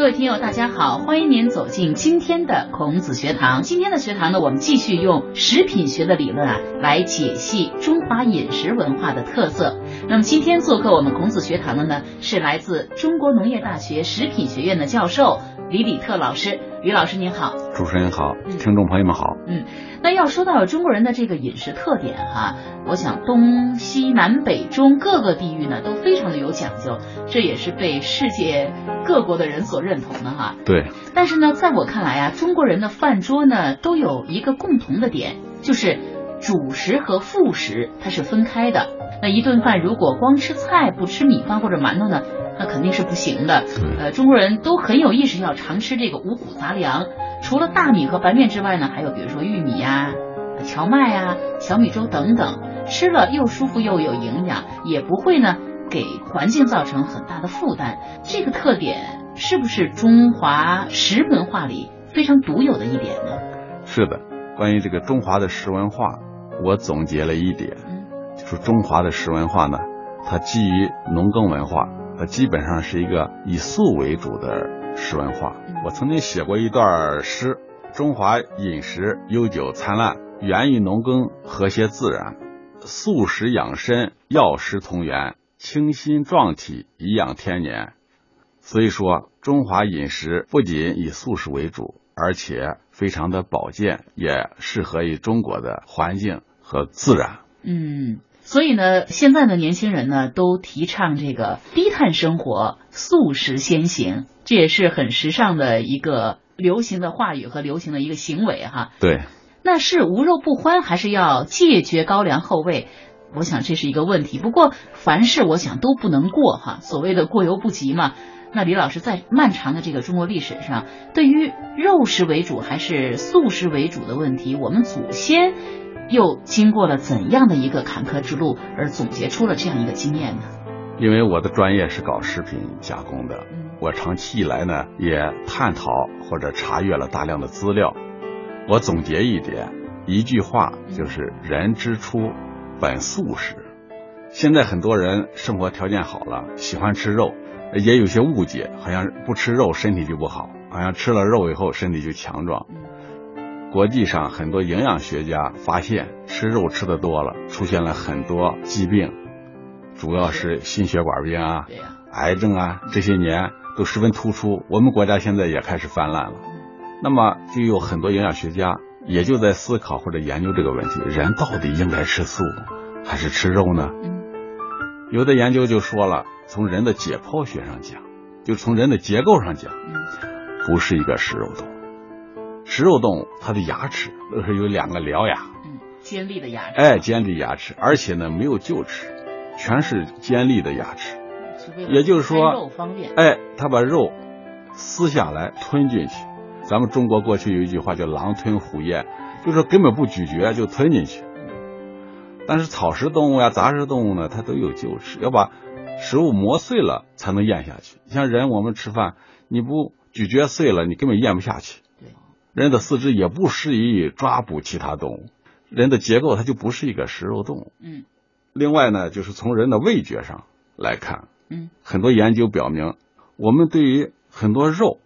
各位听友，大家好，欢迎您走进今天的孔子学堂。今天的学堂呢，我们继续用食品学的理论啊，来解析中华饮食文化的特色。那么今天做客我们孔子学堂的呢，是来自中国农业大学食品学院的教授李李特老师。李老师您好，主持人好，听众朋友们好。嗯，那要说到中国人的这个饮食特点哈，我想东西南北中各个地域呢都非常的有讲究，这也是被世界各国的人所认同的哈。对。但是呢，在我看来啊，中国人的饭桌呢都有一个共同的点，就是主食和副食它是分开的。那一顿饭如果光吃菜不吃米饭或者馒头呢？那肯定是不行的。呃，中国人都很有意识要常吃这个五谷杂粮，除了大米和白面之外呢，还有比如说玉米呀、荞麦呀、小米粥等等，吃了又舒服又有营养，也不会呢给环境造成很大的负担。这个特点是不是中华食文化里非常独有的一点呢？是的，关于这个中华的食文化，我总结了一点，就是中华的食文化呢，它基于农耕文化。它基本上是一个以素为主的食文化。我曾经写过一段诗：中华饮食悠久灿烂，源于农耕和谐自然，素食养身，药食同源，清心壮体，颐养天年。所以说，中华饮食不仅以素食为主，而且非常的保健，也适合于中国的环境和自然。嗯。所以呢，现在的年轻人呢都提倡这个低碳生活、素食先行，这也是很时尚的一个流行的话语和流行的一个行为哈。对，那是无肉不欢，还是要戒绝高粱厚味？我想这是一个问题。不过凡事我想都不能过哈，所谓的过犹不及嘛。那李老师在漫长的这个中国历史上，对于肉食为主还是素食为主的问题，我们祖先。又经过了怎样的一个坎坷之路，而总结出了这样一个经验呢？因为我的专业是搞食品加工的，我长期以来呢也探讨或者查阅了大量的资料。我总结一点，一句话就是“人之初，本素食”。现在很多人生活条件好了，喜欢吃肉，也有些误解，好像不吃肉身体就不好，好像吃了肉以后身体就强壮。国际上很多营养学家发现，吃肉吃的多了，出现了很多疾病，主要是心血管病啊、癌症啊，这些年都十分突出。我们国家现在也开始泛滥了。那么，就有很多营养学家也就在思考或者研究这个问题：人到底应该吃素还是吃肉呢？有的研究就说了，从人的解剖学上讲，就从人的结构上讲，不是一个食肉动物。食肉动物，它的牙齿都是有两个獠牙，嗯，尖利的牙齿，哎，尖利牙齿，而且呢没有臼齿，全是尖利的牙齿，也就是说，哎，它把肉撕下来吞进去。咱们中国过去有一句话叫“狼吞虎咽”，就是根本不咀嚼就吞进去。但是草食动物呀、杂食动物呢，它都有臼齿，要把食物磨碎了才能咽下去。像人，我们吃饭，你不咀嚼碎了，你根本咽不下去。人的四肢也不适宜抓捕其他动物，人的结构它就不是一个食肉动物。嗯，另外呢，就是从人的味觉上来看，嗯，很多研究表明，我们对于很多肉，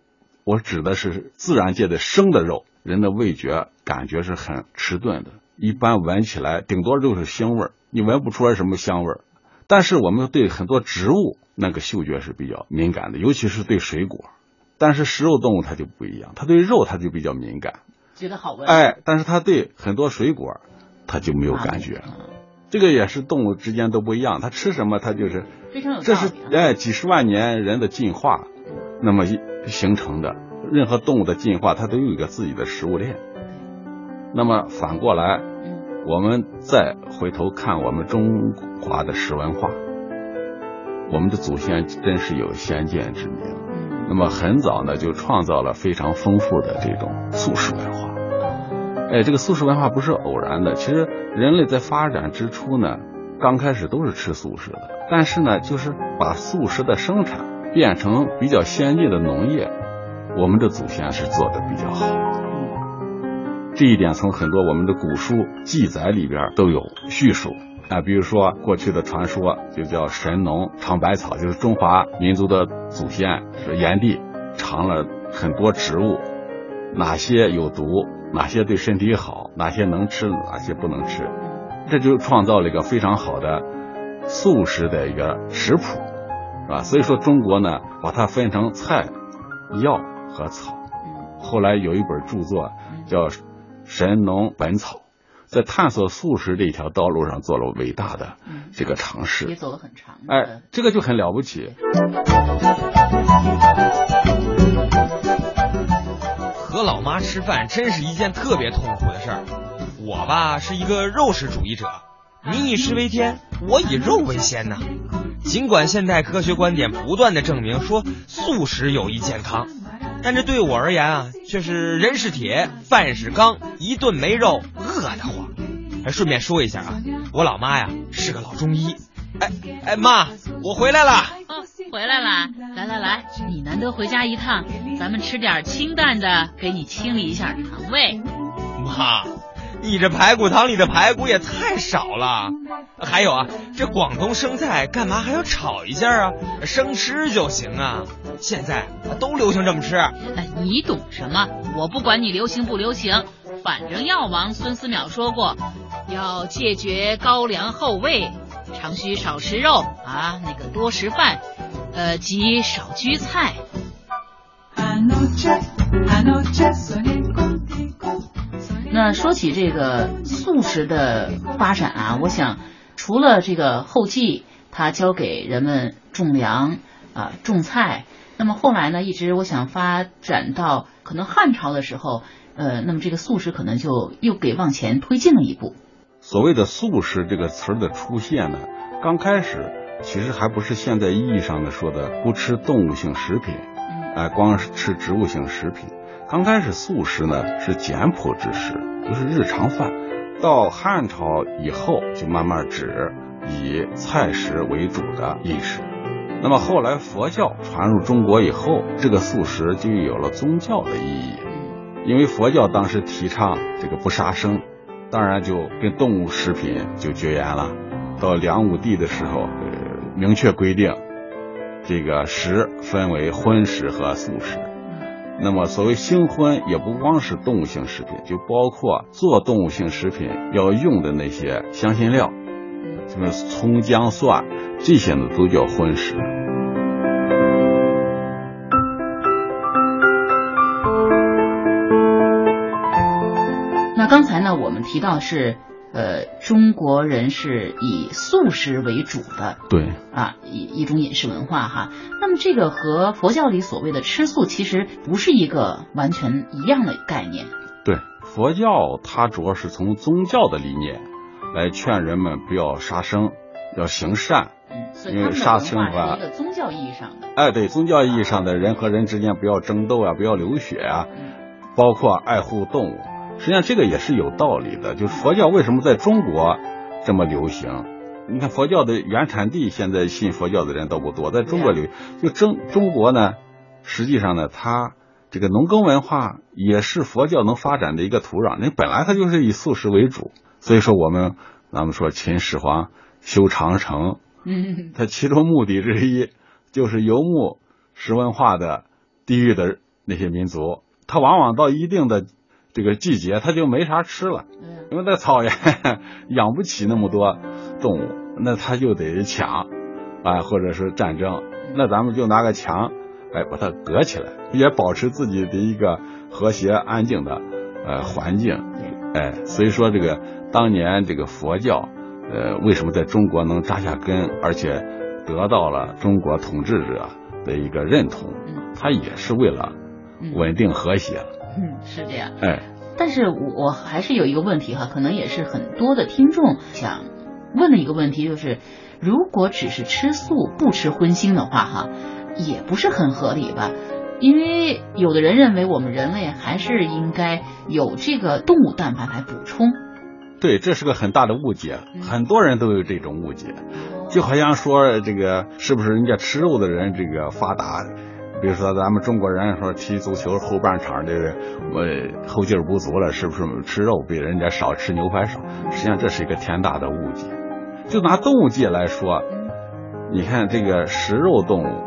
我指的是自然界的生的肉，人的味觉感觉是很迟钝的，一般闻起来顶多就是腥味儿，你闻不出来什么香味儿。但是我们对很多植物那个嗅觉是比较敏感的，尤其是对水果。但是食肉动物它就不一样，它对肉它就比较敏感，觉得好闻。哎，但是它对很多水果，它就没有感觉。这个也是动物之间都不一样，它吃什么它就是非常有这是哎几十万年人的进化，那么形成的。任何动物的进化，它都有一个自己的食物链。那么反过来，我们再回头看我们中华的食文化，我们的祖先真是有先见之明。那么很早呢，就创造了非常丰富的这种素食文化。哎，这个素食文化不是偶然的。其实人类在发展之初呢，刚开始都是吃素食的。但是呢，就是把素食的生产变成比较先进的农业，我们的祖先是做的比较好。这一点从很多我们的古书记载里边都有叙述。啊，比如说过去的传说就叫神农尝百草，就是中华民族的祖先炎帝尝了很多植物，哪些有毒，哪些对身体好，哪些能吃，哪些不能吃，这就创造了一个非常好的素食的一个食谱，是吧？所以说中国呢，把它分成菜、药和草。后来有一本著作叫《神农本草》。在探索素食这条道路上做了伟大的这个尝试，也走了很长。哎，这个就很了不起。和老妈吃饭真是一件特别痛苦的事儿。我吧是一个肉食主义者，民以食为天，我以肉为先呐。尽管现代科学观点不断的证明说素食有益健康，但这对我而言啊，却是人是铁，饭是钢，一顿没肉饿得慌。还顺便说一下啊，我老妈呀是个老中医。哎哎妈，我回来了。哦，回来了。来来来，你难得回家一趟，咱们吃点清淡的，给你清理一下肠胃。妈，你这排骨汤里的排骨也太少了。还有啊，这广东生菜干嘛还要炒一下啊？生吃就行啊。现在都流行这么吃。哎，你懂什么？我不管你流行不流行，反正药王孙思邈说过。要戒绝高粱厚味，常需少吃肉啊，那个多食饭，呃，及少居菜。那说起这个素食的发展啊，我想除了这个后继，他教给人们种粮啊种菜，那么后来呢，一直我想发展到可能汉朝的时候，呃，那么这个素食可能就又给往前推进了一步。所谓的素食这个词儿的出现呢，刚开始其实还不是现在意义上的说的不吃动物性食品，哎，光是吃植物性食品。刚开始素食呢是简朴之食，就是日常饭。到汉朝以后，就慢慢指以菜食为主的饮食。那么后来佛教传入中国以后，这个素食就有了宗教的意义，因为佛教当时提倡这个不杀生。当然就跟动物食品就绝缘了。到梁武帝的时候，明确规定，这个食分为荤食和素食。那么所谓新荤，也不光是动物性食品，就包括做动物性食品要用的那些香辛料，什么葱姜蒜，这些呢都叫荤食。那刚才呢，我们提到是，呃，中国人是以素食为主的，对，啊，一一种饮食文化哈。那么这个和佛教里所谓的吃素其实不是一个完全一样的概念。对，佛教它主要是从宗教的理念来劝人们不要杀生，要行善。嗯，因为杀生是一个宗教意义上的。哎，对，宗教意义上的人和人之间不要争斗啊，不要流血啊，包括爱护动物。实际上这个也是有道理的，就是佛教为什么在中国这么流行？你看佛教的原产地，现在信佛教的人都不多，在中国流就中中国呢，实际上呢，它这个农耕文化也是佛教能发展的一个土壤。那本来它就是以素食为主，所以说我们咱们说秦始皇修长城，嗯，他其中目的之一就是游牧食文化的地域的那些民族，他往往到一定的。这个季节它就没啥吃了，因为在草原 养不起那么多动物，那它就得抢，啊，或者是战争，那咱们就拿个墙，哎，把它隔起来，也保持自己的一个和谐安静的呃环境，哎，所以说这个当年这个佛教，呃，为什么在中国能扎下根，而且得到了中国统治者的一个认同，它也是为了稳定和谐。嗯，是这样。哎，但是我还是有一个问题哈，可能也是很多的听众想问的一个问题，就是如果只是吃素不吃荤腥的话哈，也不是很合理吧？因为有的人认为我们人类还是应该有这个动物蛋白来补充。对，这是个很大的误解，很多人都有这种误解，就好像说这个是不是人家吃肉的人这个发达？比如说，咱们中国人说踢足球后半场这个我后劲不足了，是不是吃肉比人家少吃牛排少？实际上这是一个天大的误解。就拿动物界来说，你看这个食肉动物，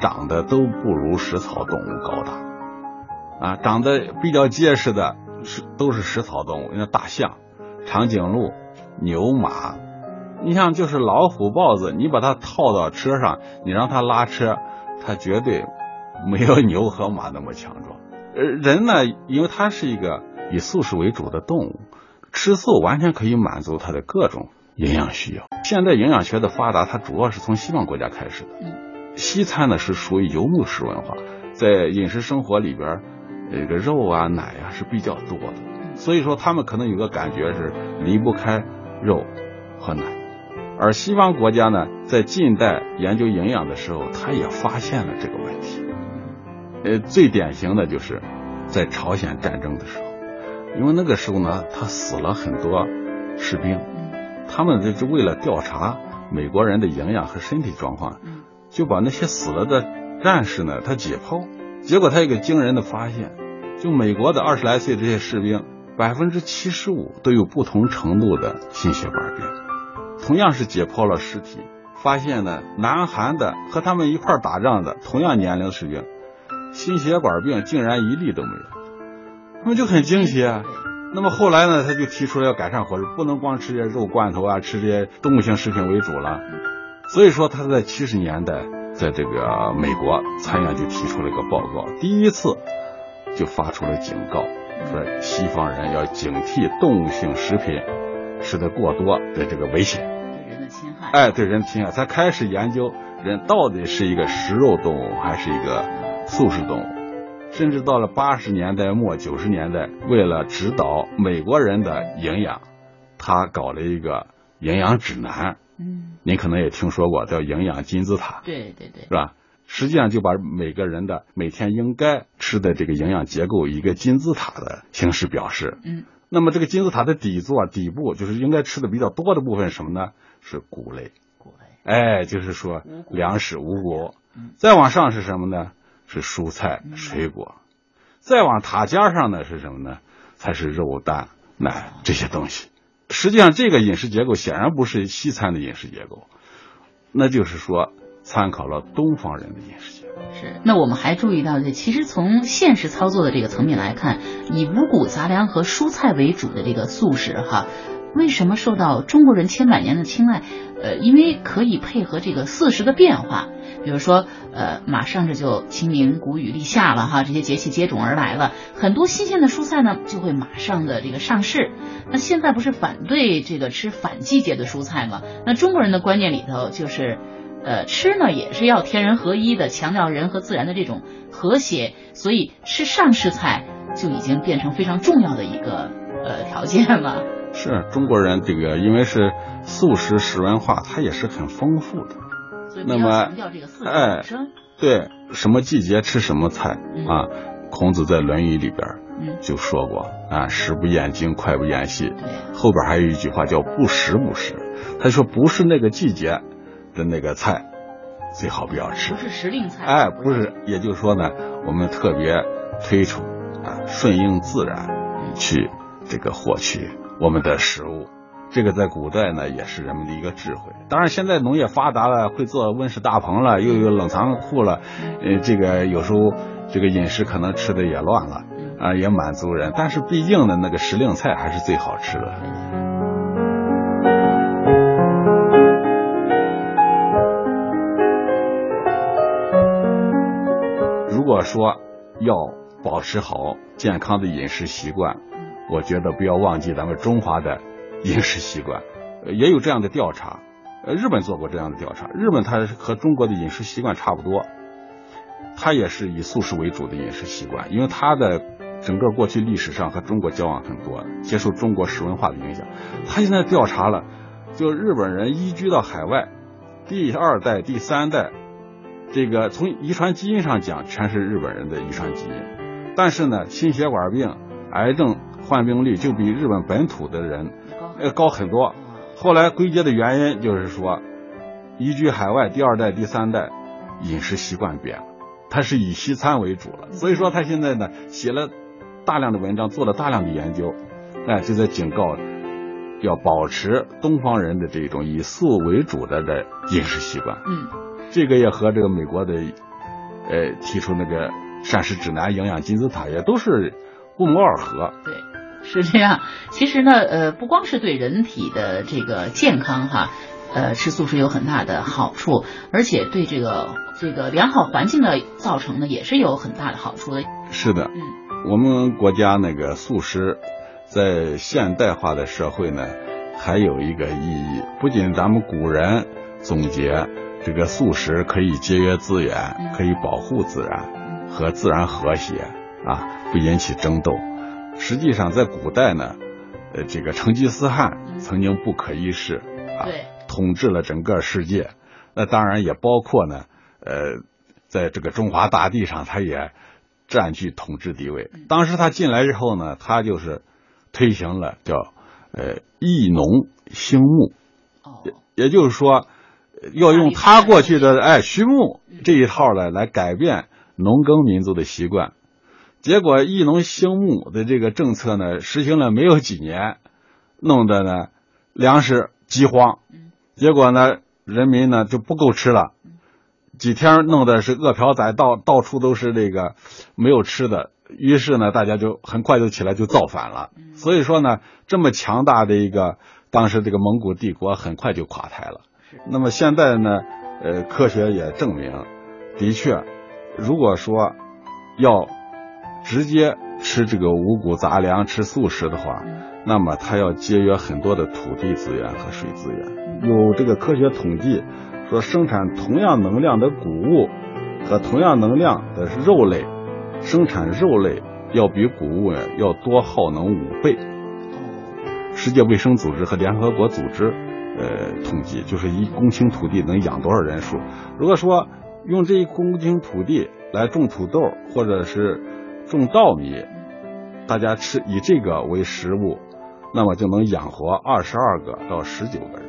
长得都不如食草动物高大，啊，长得比较结实的是都是食草动物，像大象、长颈鹿、牛马。你像就是老虎、豹子，你把它套到车上，你让它拉车，它绝对 没有牛和马那么强壮。呃，人呢，因为它是一个以素食为主的动物，吃素完全可以满足它的各种营养需要。现在营养学的发达，它主要是从西方国家开始的。西餐呢是属于游牧式文化，在饮食生活里边，这个肉啊、奶啊是比较多的，所以说他们可能有个感觉是离不开肉和奶。而西方国家呢，在近代研究营养的时候，他也发现了这个问题。呃，最典型的就是在朝鲜战争的时候，因为那个时候呢，他死了很多士兵，他们就是为了调查美国人的营养和身体状况。就把那些死了的战士呢，他解剖，结果他有个惊人的发现，就美国的二十来岁这些士兵，百分之七十五都有不同程度的心血管病。同样是解剖了尸体，发现呢，南韩的和他们一块打仗的同样年龄的士兵，心血管病竟然一例都没有，那么就很惊奇啊。那么后来呢，他就提出了要改善伙食，不能光吃这些肉罐头啊，吃这些动物性食品为主了。所以说，他在七十年代，在这个美国参院就提出了一个报告，第一次就发出了警告，说西方人要警惕动物性食品吃的过多的这个危险，对人的侵害。哎，对人侵害，才开始研究人到底是一个食肉动物还是一个素食动物，甚至到了八十年代末九十年代，为了指导美国人的营养，他搞了一个营养指南。嗯，您可能也听说过叫营养金字塔，对对对，是吧？实际上就把每个人的每天应该吃的这个营养结构一个金字塔的形式表示。嗯，那么这个金字塔的底座底部就是应该吃的比较多的部分什么呢？是谷类。谷类，哎，就是说粮食五谷。再往上是什么呢？是蔬菜水果。再往塔尖上呢是什么呢？才是肉蛋奶这些东西。实际上，这个饮食结构显然不是西餐的饮食结构，那就是说参考了东方人的饮食结构。是。那我们还注意到，这其实从现实操作的这个层面来看，以五谷杂粮和蔬菜为主的这个素食，哈。为什么受到中国人千百年的青睐？呃，因为可以配合这个四时的变化，比如说，呃，马上这就清明、谷雨、立夏了哈，这些节气接踵而来了，很多新鲜的蔬菜呢就会马上的这个上市。那现在不是反对这个吃反季节的蔬菜吗？那中国人的观念里头就是，呃，吃呢也是要天人合一的，强调人和自然的这种和谐，所以吃上市菜就已经变成非常重要的一个呃条件了。是中国人这个，因为是素食食文化，它也是很丰富的。那么，哎，对，什么季节吃什么菜啊？孔子在《论语》里边就说过啊，“食不厌精，脍不厌细。”后边还有一句话叫“不食不食”。他说不是那个季节的那个菜，最好不要吃。不是时令菜。哎，不是，也就是说呢，我们特别推崇啊，顺应自然去这个获取。我们的食物，这个在古代呢也是人们的一个智慧。当然，现在农业发达了，会做温室大棚了，又有冷藏库了，呃，这个有时候这个饮食可能吃的也乱了，啊，也满足人。但是毕竟呢，那个时令菜还是最好吃的。如果说要保持好健康的饮食习惯。我觉得不要忘记咱们中华的饮食习惯，也有这样的调查，呃，日本做过这样的调查，日本它和中国的饮食习惯差不多，它也是以素食为主的饮食习惯，因为它的整个过去历史上和中国交往很多，接受中国食文化的影响，他现在调查了，就日本人移居到海外，第二代、第三代，这个从遗传基因上讲全是日本人的遗传基因，但是呢，心血管病、癌症。患病率就比日本本土的人要高很多。后来归结的原因就是说，移居海外第二代、第三代饮食习惯变了，他是以西餐为主了。所以说他现在呢写了大量的文章，做了大量的研究，哎，就在警告要保持东方人的这种以素为主的的饮食习惯。嗯，这个也和这个美国的呃提出那个膳食指南、营养金字塔，也都是不谋而合。对，是这样。其实呢，呃，不光是对人体的这个健康哈，呃，吃素食有很大的好处，而且对这个这个良好环境的造成呢，也是有很大的好处的。是的，嗯，我们国家那个素食，在现代化的社会呢。还有一个意义，不仅咱们古人总结这个素食可以节约资源，可以保护自然和自然和谐啊，不引起争斗。实际上，在古代呢，呃，这个成吉思汗曾经不可一世啊，统治了整个世界。那当然也包括呢，呃，在这个中华大地上，他也占据统治地位。当时他进来之后呢，他就是推行了叫。呃，益农兴牧，也也就是说，要用他过去的哎畜牧这一套来来改变农耕民族的习惯。结果益农兴牧的这个政策呢，实行了没有几年，弄得呢粮食饥荒，结果呢人民呢就不够吃了，几天弄的是饿殍仔，到到处都是这个没有吃的。于是呢，大家就很快就起来就造反了。所以说呢，这么强大的一个当时这个蒙古帝国很快就垮台了。那么现在呢，呃，科学也证明，的确，如果说要直接吃这个五谷杂粮、吃素食的话，那么它要节约很多的土地资源和水资源。有这个科学统计说，生产同样能量的谷物和同样能量的肉类。生产肉类要比谷物要多耗能五倍。世界卫生组织和联合国组织，呃，统计就是一公顷土地能养多少人数。如果说用这一公顷土地来种土豆或者是种稻米，大家吃以这个为食物，那么就能养活二十二个到十九个人。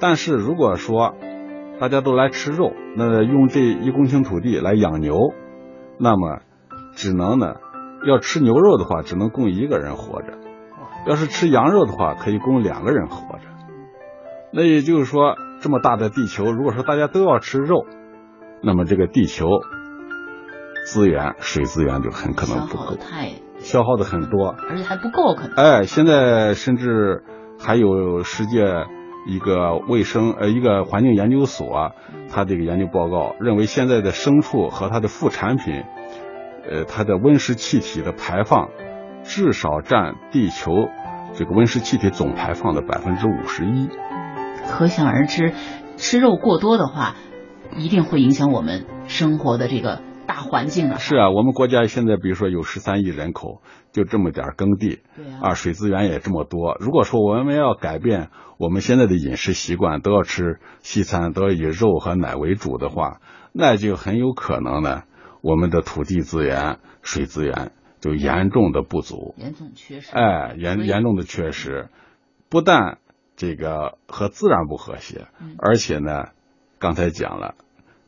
但是如果说大家都来吃肉，那用这一公顷土地来养牛，那么。只能呢，要吃牛肉的话，只能供一个人活着；要是吃羊肉的话，可以供两个人活着。那也就是说，这么大的地球，如果说大家都要吃肉，那么这个地球资源、水资源就很可能不够，消耗的很多，而且还不够可能。哎，现在甚至还有世界一个卫生呃一个环境研究所，他这个研究报告认为，现在的牲畜和它的副产品。呃，它的温室气体的排放至少占地球这个温室气体总排放的百分之五十一。可想而知，吃肉过多的话，一定会影响我们生活的这个大环境啊。是啊，我们国家现在比如说有十三亿人口，就这么点耕地，对啊，水资源也这么多。如果说我们要改变我们现在的饮食习惯，都要吃西餐，都要以肉和奶为主的话，那就很有可能呢。我们的土地资源、水资源就严重的不足，严重缺失。哎，严严重的缺失，不但这个和自然不和谐，而且呢，刚才讲了，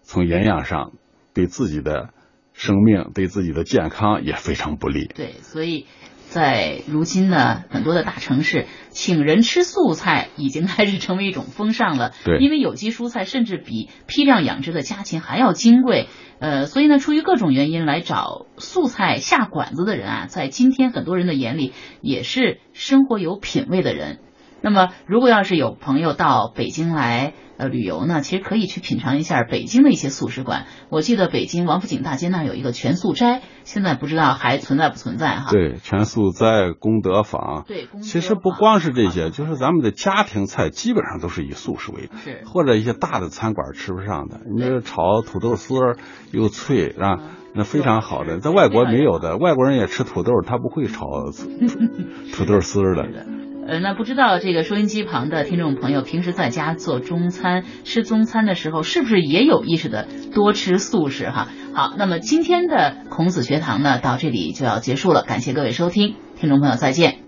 从营养上对自己的生命、对自己的健康也非常不利。对，所以。在如今呢，很多的大城市，请人吃素菜已经开始成为一种风尚了。对，因为有机蔬菜甚至比批量养殖的家禽还要金贵。呃，所以呢，出于各种原因来找素菜下馆子的人啊，在今天很多人的眼里也是生活有品位的人。那么，如果要是有朋友到北京来。呃，旅游呢，其实可以去品尝一下北京的一些素食馆。我记得北京王府井大街那儿有一个全素斋，现在不知道还存在不存在哈？对，全素斋、功德坊。对，其实不光是这些，就是咱们的家庭菜基本上都是以素食为主，是或者一些大的餐馆吃不上的，你这炒土豆丝儿又脆，是吧？那非常好的，在外国没有的，外国人也吃土豆，他不会炒 土豆丝儿的。呃，那不知道这个收音机旁的听众朋友，平时在家做中餐、吃中餐的时候，是不是也有意识的多吃素食哈？好，那么今天的孔子学堂呢，到这里就要结束了，感谢各位收听，听众朋友再见。